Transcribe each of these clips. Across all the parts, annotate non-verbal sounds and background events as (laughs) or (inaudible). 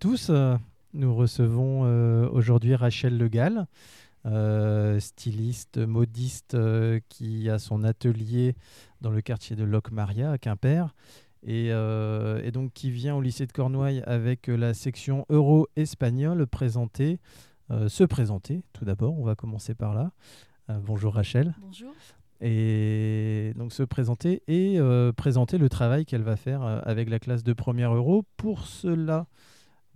Tous. Nous recevons euh, aujourd'hui Rachel Legal, euh, styliste, modiste euh, qui a son atelier dans le quartier de Locmaria à Quimper et, et, donc qui vient au lycée de Cornouailles avec la section euro-espagnol présenter, se présenter tout d'abord. On va commencer par là. bonjour Rachel. Bonjour et donc se présenter et présenter le travail qu'elle va faire avec la classe de première euro. Pour cela,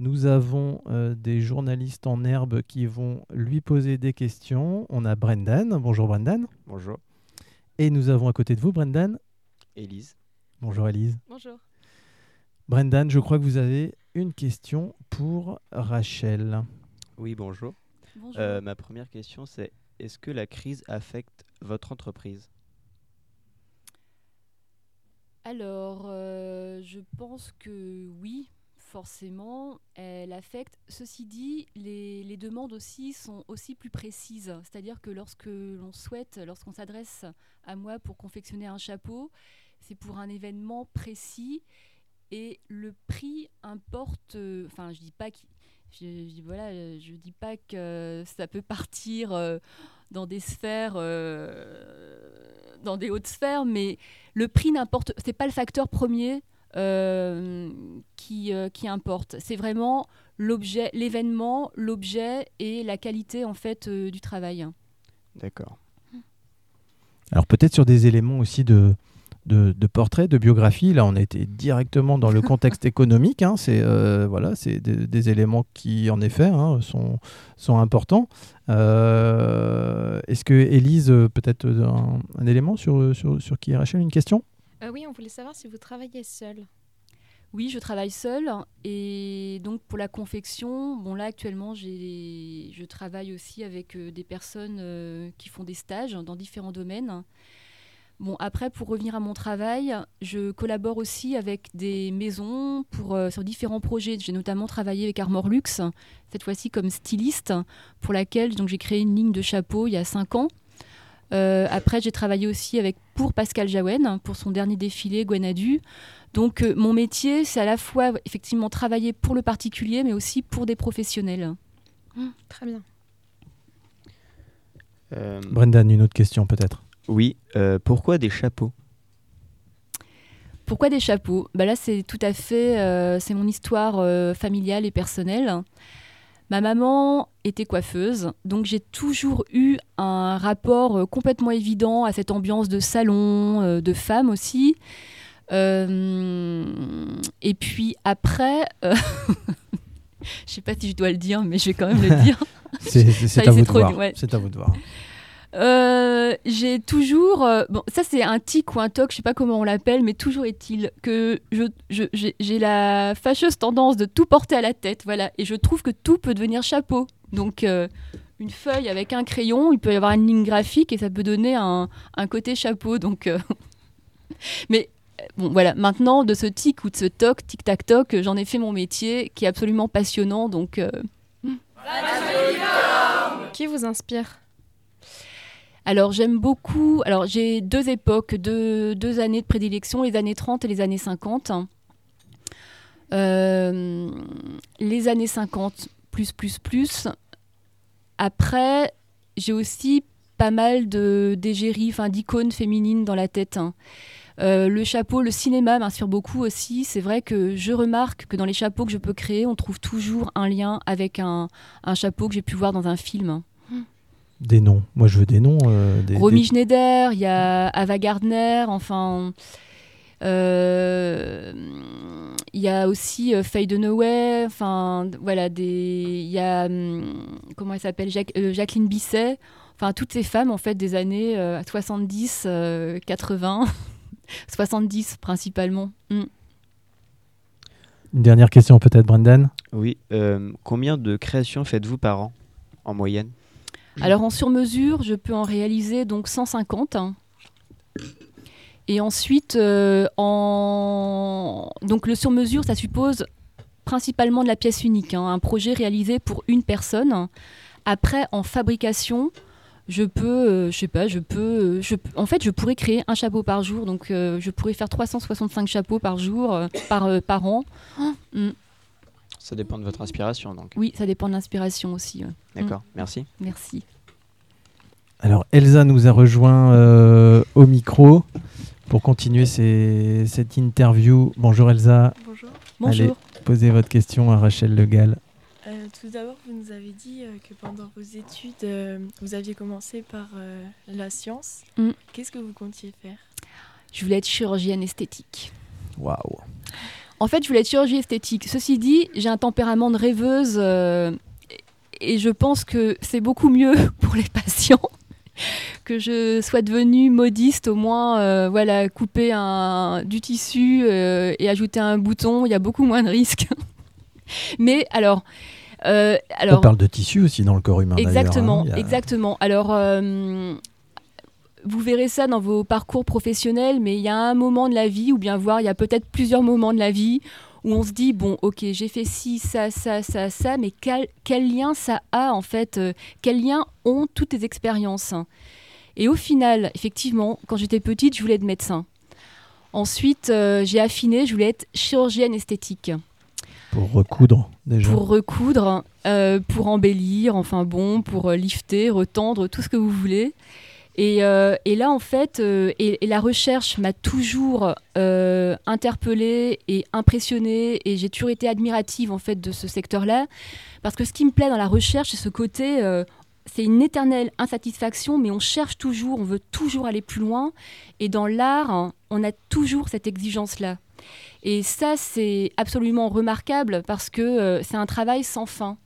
nous avons euh, des journalistes en herbe qui vont lui poser des questions. On a Brendan. Bonjour Brendan. Bonjour. Et nous avons à côté de vous Brendan. Élise. Bonjour Élise. Bonjour. Brendan, je crois que vous avez une question pour Rachel. Oui, bonjour. bonjour. Euh, ma première question, c'est est-ce que la crise affecte votre entreprise? Alors, euh, je pense que oui, forcément, elle affecte. Ceci dit, les, demandes aussi sont aussi plus précises. C'est-à-dire que lorsque l'on souhaite, lorsqu'on s'adresse à moi pour confectionner un chapeau, c'est pour un événement précis et le prix importe. Euh, enfin, je dis pas je, voilà, je dis pas que ça peut partir euh, dans des sphères, euh, dans des hautes sphères, mais le prix n'importe. C'est pas le facteur premier qui, euh, qui importe. C'est vraiment l'objet, l'événement, l'objet et la qualité en fait euh, du travail. D'accord. Alors peut-être sur des éléments aussi de, de, de, portrait, de biographie. Là, on été directement dans le (laughs) contexte économique. Hein. C'est voilà, c'est des, éléments qui, en effet, hein, sont, sont importants. Est-ce que Élise, peut-être un, un, élément sur, sur, sur qui est Rachel, une question? Euh, oui, on voulait savoir si vous travaillez seul. Oui, je travaille seule et donc pour la confection, bon là actuellement je travaille aussi avec euh, des personnes euh, qui font des stages dans différents domaines. Bon après pour revenir à mon travail, je collabore aussi avec des maisons pour sur différents projets. J'ai notamment travaillé avec Armor Luxe cette fois-ci comme styliste pour laquelle j'ai créé une ligne de chapeaux il y a cinq ans euh, après, j'ai travaillé aussi avec pour Pascal Jaouen pour son dernier défilé Gwenadu. Donc, euh, mon métier, c'est à la fois effectivement travailler pour le particulier, mais aussi pour des professionnels. Mmh, très bien. Euh, Brendan, une autre question peut-être. Oui, pourquoi des chapeaux? Pourquoi des chapeaux? Bah Là, c'est tout à fait, c'est mon histoire familiale et personnelle. Ma maman était coiffeuse, donc j'ai toujours eu un rapport euh, complètement évident à cette ambiance de salon, euh, de femme aussi. Euh, et puis après, (laughs) je sais pas si je dois le dire, mais je vais quand même le dire. (laughs) c'est à, vous de voir. C'est à vous de voir. Euh, j'ai toujours, euh, bon, ça c'est un tic ou un toc, je sais pas comment on l'appelle, mais toujours est-il que je, j'ai la fâcheuse tendance de tout porter à la tête, voilà, et je trouve que tout peut devenir chapeau. Donc euh, une feuille avec un crayon, il peut y avoir une ligne graphique et ça peut donner un, un côté chapeau. Donc, (laughs) mais bon, voilà, maintenant de ce tic ou de ce toc, tic tac toc, j'en ai fait mon métier qui est absolument passionnant. Donc, qui vous inspire? Alors j'aime beaucoup, alors j'ai deux époques, deux, années de prédilection, les années 30 et les années 50. Euh, les années 50, plus, plus, plus. Après, j'ai aussi pas mal d'égéries, d'icônes féminines dans la tête. Hein. Euh, le chapeau, le cinéma m'inspire beaucoup aussi. C'est vrai que je remarque que dans les chapeaux que je peux créer, on trouve toujours un lien avec un chapeau que j'ai pu voir dans un film. Des noms. Moi, je veux des noms. Euh, Romy Schneider, il y a Ava Gardner, enfin. Euh, il y a aussi euh, Faye Dunaway, enfin voilà, il y a hum, comment elle s'appelle, Jacqueline Bisset, enfin toutes ces femmes en fait des années 70, 80, 70 principalement. Hum. Une dernière question peut-être, Brendan? Oui, combien de créations faites-vous par an en moyenne? Alors en sur-mesure, je peux en réaliser donc 150. Et ensuite, euh, en... donc le sur-mesure, ça suppose principalement de la pièce unique, hein, un projet réalisé pour une personne. Après, en fabrication, je peux, euh, je sais pas, je peux, euh, je, en fait, je pourrais créer un chapeau par jour, donc je pourrais faire 365 chapeaux par jour, par, par an. Mm. Ça dépend de votre inspiration, donc. Oui, ça dépend de l'inspiration aussi. ouais. D'accord, merci. Merci. Alors Elsa nous a rejoint euh, au micro pour continuer ces- cette interview. Bonjour Elsa, Bonjour. Allez. Bonjour. posez votre question à Rachel Le Gall. Euh, tout d'abord, vous nous avez dit euh, que pendant vos études, euh, vous aviez commencé par euh, la science. Mm. Qu'est-ce que vous comptiez faire? Je voulais être chirurgienne esthétique. Waouh. En fait, je voulais être chirurgie esthétique. Ceci dit, j'ai un tempérament de rêveuse euh, et je pense que c'est beaucoup mieux (laughs) pour les patients (laughs) que je sois devenue modiste, au moins, euh, voilà, couper un, du tissu euh, et ajouter un bouton, il y a beaucoup moins de risques. (laughs) Mais alors, euh, alors On parle de tissu aussi dans le corps humain. Exactement, hein. A- exactement. Alors, vous verrez ça dans vos parcours professionnels, mais il y a un moment de la vie, ou bien voir, il y a peut-être plusieurs moments de la vie où on se dit, bon, ok, j'ai fait ci, ça, ça, ça, ça, mais quel, quel lien ça a en fait euh, Quel lien ont toutes les expériences? Et au final, effectivement, quand j'étais petite, je voulais être médecin. Ensuite, euh, j'ai affiné, je voulais être chirurgienne esthétique Pour recoudre déjà. pour recoudre, euh, pour embellir, enfin bon, pour lifter, retendre, tout ce que vous voulez. Et, euh, et là, en fait, euh, et, la recherche m'a toujours euh, interpellée et impressionnée, et j'ai toujours été admirative en fait de ce secteur-là, parce que ce qui me plaît dans la recherche, c'est ce côté, c'est une éternelle insatisfaction, mais on cherche toujours, on veut toujours aller plus loin, et dans l'art, on a toujours cette exigence-là. Et ça, c'est absolument remarquable parce que c'est un travail sans fin.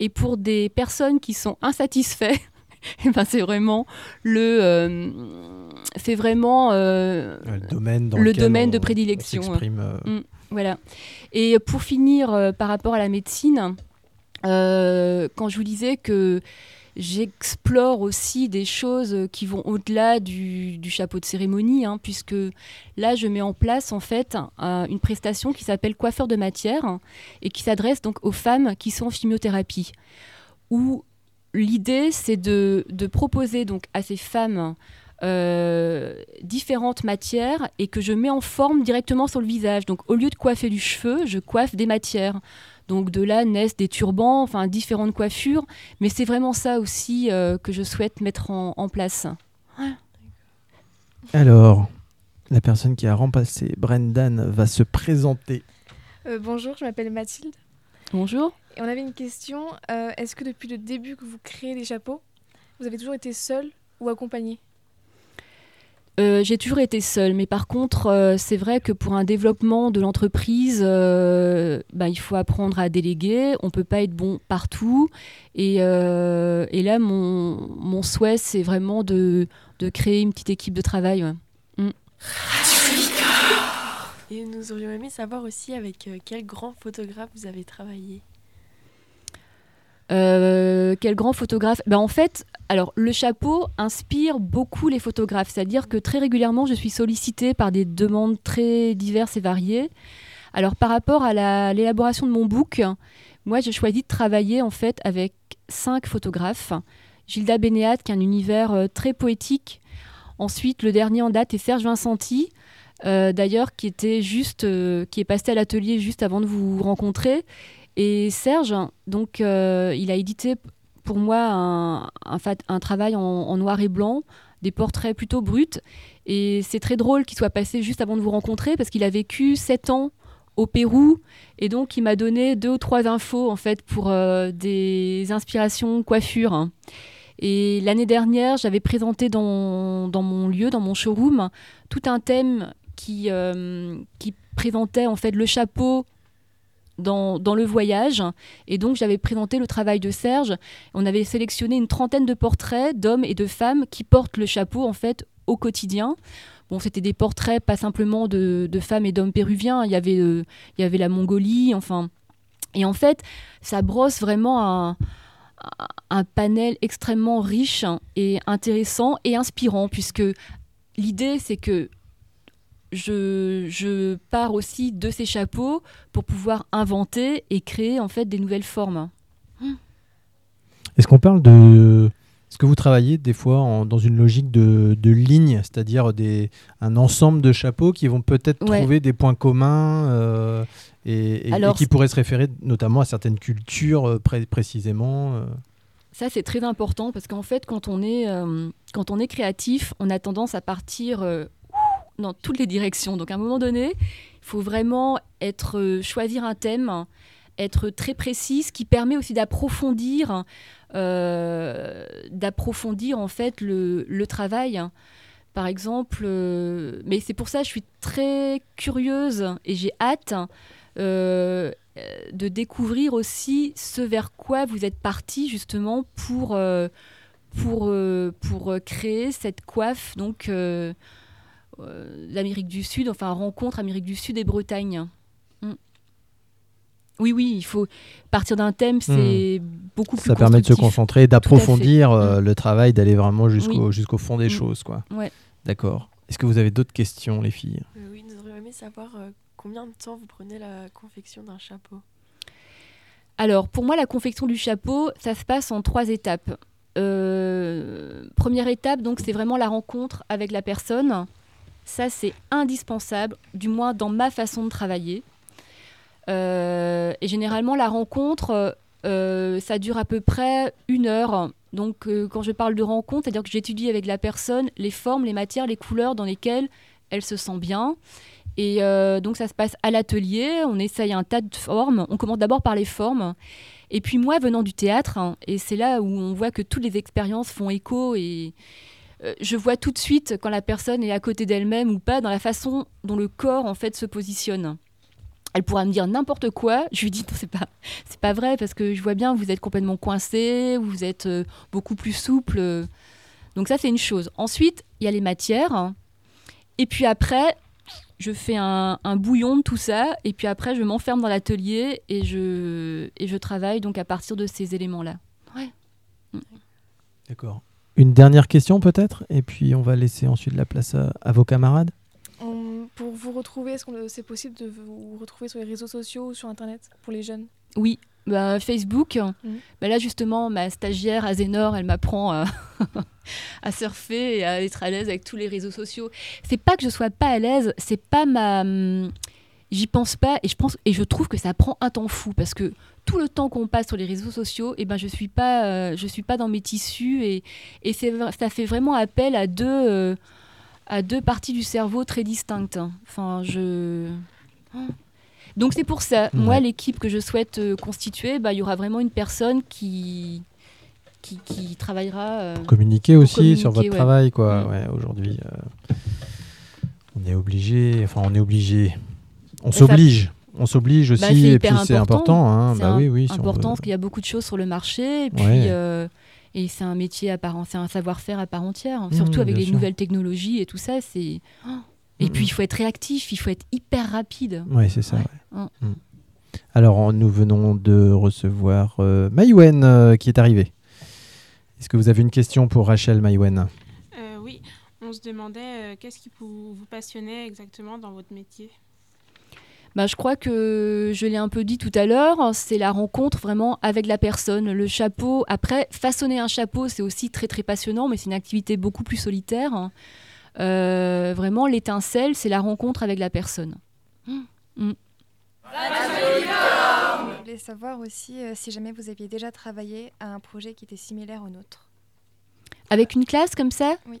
Et pour des personnes qui sont insatisfaits, (laughs) eh ben, c'est vraiment le, euh, c'est vraiment euh, le domaine, dans le lequel domaine de on- prédilection, on s'exprime, euh, voilà. Et pour finir, par rapport à la médecine, quand je vous disais que j'explore aussi des choses qui vont au-delà du, du chapeau de cérémonie, hein, puisque là, je mets en place en fait un- une prestation qui s'appelle coiffeur de matière et qui s'adresse donc aux femmes qui sont en chimiothérapie. Où l'idée, c'est de, de proposer donc à ces femmes euh, différentes matières et que je mets en forme directement sur le visage. Donc au lieu de coiffer du cheveu, je coiffe des matières. Donc de là naissent des turbans, enfin différentes coiffures. Mais c'est vraiment ça aussi euh, que je souhaite mettre en, en place. Alors, la personne qui a remplacé Brendan va se présenter. Euh, bonjour, je m'appelle Mathilde. Bonjour. Et on avait une question. euh, Est-ce que depuis le début que vous créez les chapeaux, vous avez toujours été seule ou accompagnée Euh, j'ai toujours été seule, mais par contre, euh, c'est vrai que pour un développement de l'entreprise, euh, ben, il faut apprendre à déléguer. On peut pas être bon partout. Et, et là, mon, mon souhait, c'est vraiment de, de créer une petite équipe de travail. ouais. Et nous aurions aimé savoir aussi avec euh, quel grand photographe vous avez travaillé. Euh, quel grand photographe? Ben En fait, alors le chapeau inspire beaucoup les photographes, c'est-à-dire que très régulièrement, je suis sollicitée par des demandes très diverses et variées. Alors par rapport à la- l'élaboration de mon book, moi j'ai choisi de travailler en fait avec cinq photographes. Gilda Benéat, qui a un univers euh, très poétique. Ensuite, le dernier en date est Serge Vincenti, d'ailleurs qui était juste, euh, qui est passé à l'atelier juste avant de vous rencontrer. Et Serge, donc, euh, il a édité pour moi un, un travail en, noir et blanc, des portraits plutôt bruts. Et c'est très drôle qu'il soit passé juste avant de vous rencontrer parce qu'il a vécu sept ans au Pérou et donc il m'a donné deux ou trois infos en fait pour euh, des inspirations coiffure. Et l'année dernière, j'avais présenté dans, dans mon lieu, dans mon showroom, tout un thème qui, euh, présentait en fait le chapeau dans, le voyage. Et donc, j'avais présenté le travail de Serge. On avait sélectionné une trentaine de portraits d'hommes et de femmes qui portent le chapeau, en fait, au quotidien. Bon, c'était des portraits pas simplement de, de femmes et d'hommes péruviens. Il y, avait, euh, il y avait la Mongolie, enfin. Et en fait, ça brosse vraiment un, un panel extrêmement riche et intéressant et inspirant, puisque l'idée, c'est que je, je pars aussi de ces chapeaux pour pouvoir inventer et créer en fait des nouvelles formes. Est-ce qu'on parle de Est-ce que vous travaillez des fois en- dans une logique de, de ligne, c'est-à-dire un ensemble de chapeaux qui vont peut-être Ouais. trouver des points communs euh, et, et- et Alors, qui pourraient se référer notamment à certaines cultures euh, pré- précisément euh? Ça, c'est très important parce qu'en fait, quand on, est, quand on est créatif, on a tendance à partir dans toutes les directions. Donc, à un moment donné, il faut vraiment être, euh, choisir un thème, être très précis, ce qui permet aussi d'approfondir, euh, d'approfondir en fait le, travail. Par exemple, euh, mais c'est pour ça que je suis très curieuse et j'ai hâte de découvrir aussi ce vers quoi vous êtes parti justement pour, pour, pour créer cette coiffe donc l'Amérique du Sud, enfin rencontre Amérique du Sud et Bretagne. Mm. Oui, oui, il faut partir d'un thème, c'est beaucoup plus. Ça permet de se concentrer, d'approfondir euh, Mm. le travail, d'aller vraiment jusqu'au Oui. jusqu'au fond des Mm. choses. quoi. Ouais. D'accord. Est-ce que vous avez d'autres questions, les filles? Euh, oui, nous aurions aimé savoir euh, combien de temps vous prenez la confection d'un chapeau? Alors, pour moi, la confection du chapeau, ça se passe en trois étapes. Euh, première étape, donc, c'est vraiment la rencontre avec la personne. Ça, c'est indispensable, du moins dans ma façon de travailler. Euh, et généralement, la rencontre, euh, ça dure à peu près une heure. Donc, euh, quand je parle de rencontre, c'est-à-dire que j'étudie avec la personne les formes, les matières, les couleurs dans lesquelles elle se sent bien. Et euh, donc, ça se passe à l'atelier. On essaye un tas de formes. On commence d'abord par les formes. Et puis, moi, venant du théâtre, hein, et c'est là où on voit que toutes les expériences font écho et euh, je vois tout de suite quand la personne est à côté d'elle-même ou pas dans la façon dont le corps en fait se positionne. Elle pourra me dire n'importe quoi. Je lui dis non, c'est pas, c'est pas vrai parce que je vois bien vous êtes complètement coincé, vous êtes euh, beaucoup plus souple. euh. Donc ça c'est une chose. Ensuite il y a les matières. Et puis après je fais un, un bouillon de tout ça et puis après je m'enferme dans l'atelier et je et je travaille donc à partir de ces éléments là. D'accord. Une dernière question peut-être? Et puis on va laisser ensuite la place à, à vos camarades. On- pour vous retrouver, est-ce que c'est possible de vous retrouver sur les réseaux sociaux ou sur Internet pour les jeunes? Oui, bah, Facebook. Mhm. Bah, là, justement, ma stagiaire Azénor, elle m'apprend à, (laughs) à surfer et à être à l'aise avec tous les réseaux sociaux. C'est pas que je sois pas à l'aise, c'est pas ma. hum, J'y pense pas et je pense et je trouve que ça prend un temps fou parce que tout le temps qu'on passe sur les réseaux sociaux, et ben je suis pas, euh, je suis pas dans mes tissus et, et ça fait vraiment appel à deux, euh, à deux parties du cerveau très distinctes. Enfin, je. Donc c'est pour ça, moi l'équipe que je souhaite euh, constituer, bah, il y aura vraiment une personne qui, qui, qui travaillera. Communiquer aussi sur votre ouais. travail, quoi. Mm. Ouais, Aujourd'hui, on est obligé. Enfin, on est obligé. On s'oblige. On s'oblige aussi, Bah, c'est et puis c'est important. important. hein. c'est Bah un- oui, oui. si on important veut- parce qu'il y a beaucoup de choses sur le marché et puis Ouais. euh, et c'est un métier à part, c'est un savoir-faire à part entière. Mmh, Surtout avec les sûr. nouvelles technologies et tout ça, c'est. Oh. Et puis mm. il faut être réactif, il faut être hyper rapide. Oui, c'est ça. Ouais. ouais. Mm. Mm. Alors, nous venons de recevoir euh, Maïwen euh, qui est arrivée. Est-ce que vous avez une question pour Rachel Maïwen? Euh, oui, on se demandait euh, qu'est-ce qui vous, vous passionnait exactement dans votre métier? Bah, je crois que je l'ai un peu dit tout à l'heure, c'est la rencontre vraiment avec la personne. Le chapeau, après, façonner un chapeau, c'est aussi très très passionnant, mais c'est une activité beaucoup plus solitaire. Euh, vraiment, l'étincelle, c'est la rencontre avec la personne. Je voulais savoir aussi euh, si jamais vous aviez déjà travaillé à un projet qui était similaire au nôtre. Avec une classe comme ça? Oui.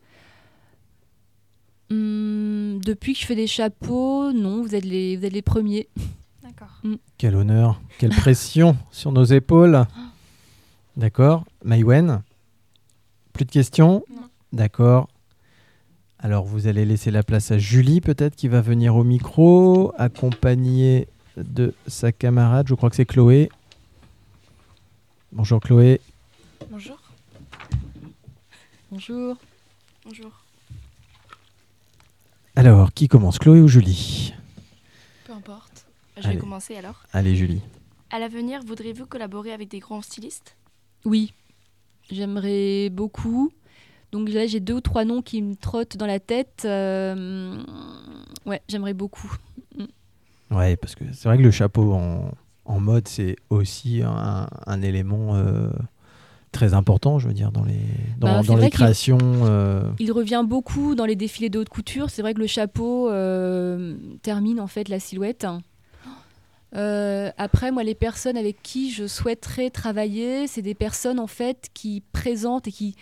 Hum, depuis que je fais des chapeaux, non, vous êtes les, vous êtes les premiers. D'accord. Quel honneur, quelle pression (laughs) sur nos épaules. D'accord. Maïwen Plus de questions? Non. D'accord. Alors, vous allez laisser la place à Julie, peut-être, qui va venir au micro, accompagnée de sa camarade. Je crois que c'est Chloé. Bonjour Chloé. Bonjour. Bonjour. Bonjour. Alors, qui commence Chloé ou Julie? Peu importe. Je Allez. vais commencer alors. Allez, Julie. À l'avenir, voudrez-vous collaborer avec des grands stylistes? Oui, j'aimerais beaucoup. Donc là, j'ai deux ou trois noms qui me trottent dans la tête. Euh, ouais, j'aimerais beaucoup. Ouais, parce que c'est vrai que le chapeau en, en mode, c'est aussi un, un élément euh, très important, je veux dire, dans les, dans, Bah, dans les créations. euh, Il revient beaucoup dans les défilés de haute couture. C'est vrai que le chapeau euh, termine en fait la silhouette. Euh, après, moi, les personnes avec qui je souhaiterais travailler, c'est des personnes en fait qui présentent et qui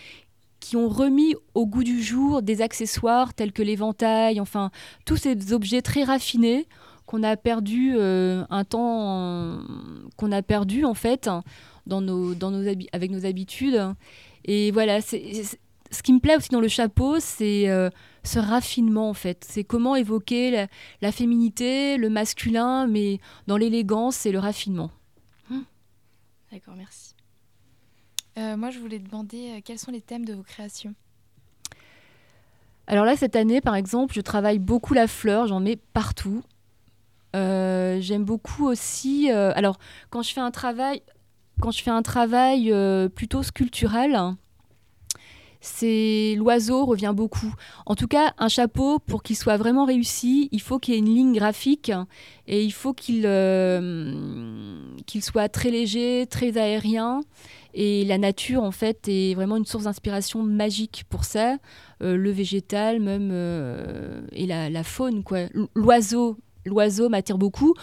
qui ont remis au goût du jour des accessoires tels que l'éventail, enfin tous ces objets très raffinés qu'on a perdu euh, un temps, qu'on a perdu en fait dans nos, dans nos avec nos habitudes. Et voilà, c'est ce qui me plaît aussi dans le chapeau, c'est euh, ce raffinement en fait. C'est comment évoquer la, la féminité, le masculin, mais dans l'élégance et le raffinement. D'accord, merci. Euh, moi, je voulais demander euh, quels sont les thèmes de vos créations? Alors là, cette année, par exemple, je travaille beaucoup la fleur, j'en mets partout. Euh, J'aime beaucoup aussi. euh, alors, quand je fais un travail, quand je fais un travail euh, plutôt sculptural, c'est l'oiseau revient beaucoup. En tout cas, un chapeau pour qu'il soit vraiment réussi, il faut qu'il y ait une ligne graphique et il faut qu'il qu'il soit très léger, très aérien. Et la nature, en fait, est vraiment une source d'inspiration magique pour ça. Le végétal, même, et la, la faune, quoi. L'oiseau, l'oiseau m'attire beaucoup,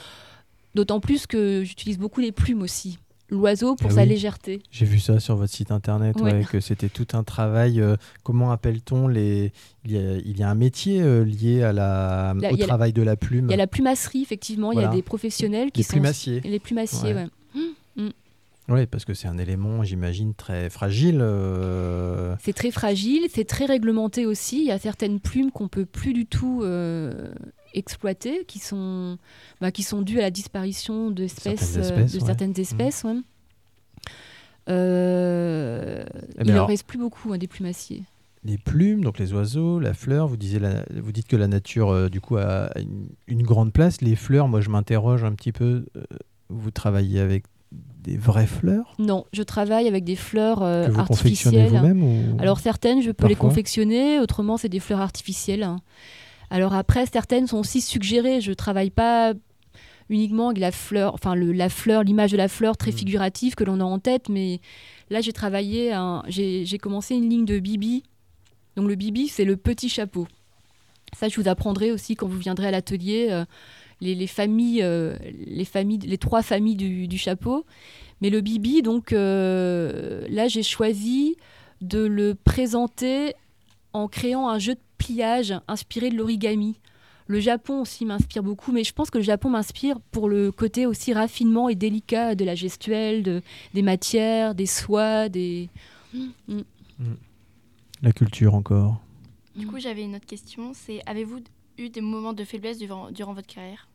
d'autant plus que j'utilise beaucoup les plumes aussi. L'oiseau pour Ah sa oui. légèreté. J'ai vu ça sur votre site internet, Ouais. ouais, que c'était tout un travail. euh, comment appelle-t-on les il y, a, il y a un métier euh, lié à la, Là, au la- travail de la plume. Il y a la plumasserie, effectivement, il y a des professionnels qui Les sont... plumassiers. Les plumassiers, Ouais. ouais. Mm. Oui, parce que c'est un élément, j'imagine, très fragile. euh, C'est très fragile, c'est très réglementé aussi. Il y a certaines plumes qu'on peut plus du tout euh, exploiter, qui sont, bah, qui sont dues à la disparition d'espèces, Certaines euh, espèces, de ouais. certaines Mhm. espèces. ouais. Euh, Eh ben il en alors- reste plus beaucoup hein, des plumassiers. les plumes, donc les oiseaux, la fleur. Vous, disiez la- vous dites que la nature, euh, du coup, a une, une grande place. Les fleurs, moi, je m'interroge un petit peu. euh, vous travaillez avec des vraies fleurs? Non, je travaille avec des fleurs que vous confectionnez artificielles. vous-même ou... Alors certaines, je peux les confectionner, autrement c'est des fleurs artificielles. hein. Alors après, certaines sont aussi suggérées. Je travaille pas uniquement avec la fleur, enfin le, la fleur, l'image de la fleur très Mm. figurative que l'on a en tête, mais là j'ai travaillé, j'ai j'ai commencé une ligne de bibi. Donc le bibi, c'est le petit chapeau. Ça, je vous apprendrai aussi quand vous viendrez à l'atelier. euh, les, les familles, euh, les familles, les trois familles du, du chapeau. Mais le bibi, donc euh, là, j'ai choisi de le présenter en créant un jeu de pliage inspiré de l'origami. Le Japon aussi m'inspire beaucoup, mais je pense que le Japon m'inspire pour le côté aussi raffinement et délicat de la gestuelle, de, des matières, des soies, des... Mm. La culture encore. Du coup, j'avais une autre question. C'est avez-vous eu des moments de faiblesse durant, durant votre carrière?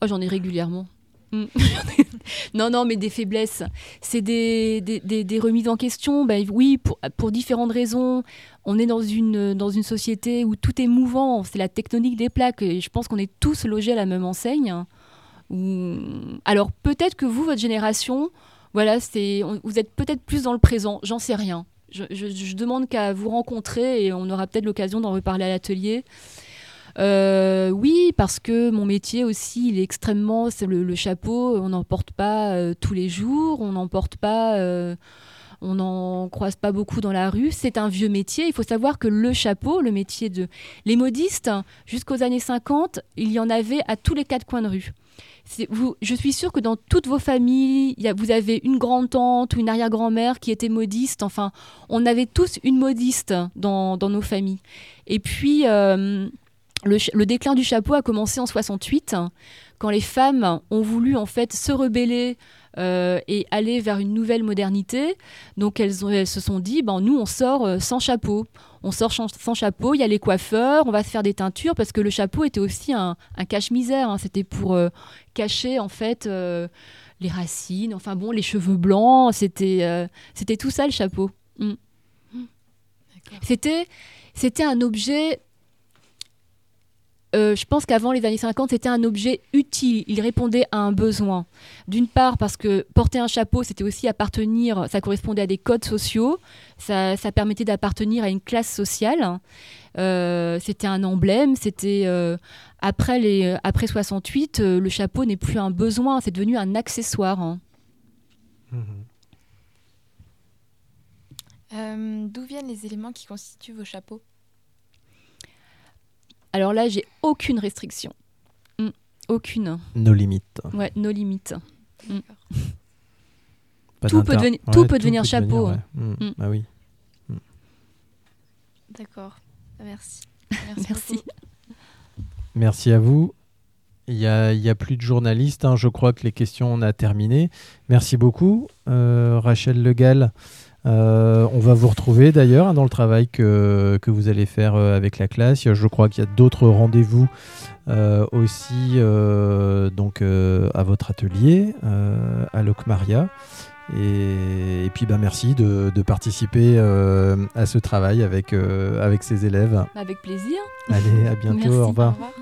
Oh, j'en ai régulièrement. Mm. (laughs) non, non, mais des faiblesses. C'est des, des, remises en question. Ben, oui, pour, différentes raisons. On est dans une, dans une société où tout est mouvant. C'est la tectonique des plaques. Et je pense qu'on est tous logés à la même enseigne. Alors, peut-être que vous, votre génération, voilà, c'est, vous êtes peut-être plus dans le présent. J'en sais rien. Je, je- je demande qu'à vous rencontrer et on aura peut-être l'occasion d'en reparler à l'atelier. Euh, oui, parce que mon métier aussi, il est extrêmement. C'est le, chapeau, on n'en porte pas euh, tous les jours, on n'en porte pas. euh, on n'en croise pas beaucoup dans la rue. C'est un vieux métier. Il faut savoir que le chapeau, le métier de. Les modistes, jusqu'aux années 50, il y en avait à tous les quatre coins de rue. Je suis sûre que dans toutes vos familles, vous avez une grande-tante ou une arrière-grand-mère qui était modiste. Enfin, on avait tous une modiste dans, nos familles. Et puis, le, déclin du chapeau a commencé en 68, quand les femmes ont voulu en fait se rebeller euh, et aller vers une nouvelle modernité. Donc elles, ont- elles se sont dit, ben, nous on sort euh, sans chapeau. On sort sans chapeau, il y a les coiffeurs, on va se faire des teintures, parce que le chapeau était aussi un, un cache-misère. hein. C'était pour euh, cacher en fait les racines, enfin bon, les cheveux blancs, c'était c'était tout ça le chapeau. Mm. C'était c'était un objet euh, je pense qu'avant les années 50, c'était un objet utile. Il répondait à un besoin. D'une part, parce que porter un chapeau, c'était aussi appartenir, ça correspondait à des codes sociaux, ça, ça permettait d'appartenir à une classe sociale. Euh, c'était un emblème. C'était euh, après les après 68, euh, le chapeau n'est plus un besoin, c'est devenu un accessoire. hein. Euh, D'où viennent les éléments qui constituent vos chapeaux? Alors là, j'ai aucune restriction. Mm, Aucune. Nos limites. Ouais, nos limites. Mm. Tout peut devenir- tout peut devenir chapeau, ouais. Mm. Bah oui. D'accord. Merci. Merci. Merci à vous. Il n'y a, il y a plus de journalistes. hein. Je crois que les questions, on a terminé. Merci beaucoup, euh, Rachel Legal. Euh, on va vous retrouver d'ailleurs hein, dans le travail que, que vous allez faire euh, avec la classe. Je crois qu'il y a d'autres rendez-vous euh, aussi euh, donc, à votre atelier, à Locmaria. Et, et puis bah, merci de, de participer à ce travail avec, avec ces élèves. Avec plaisir. Allez, à bientôt. Merci. Au revoir. Au revoir.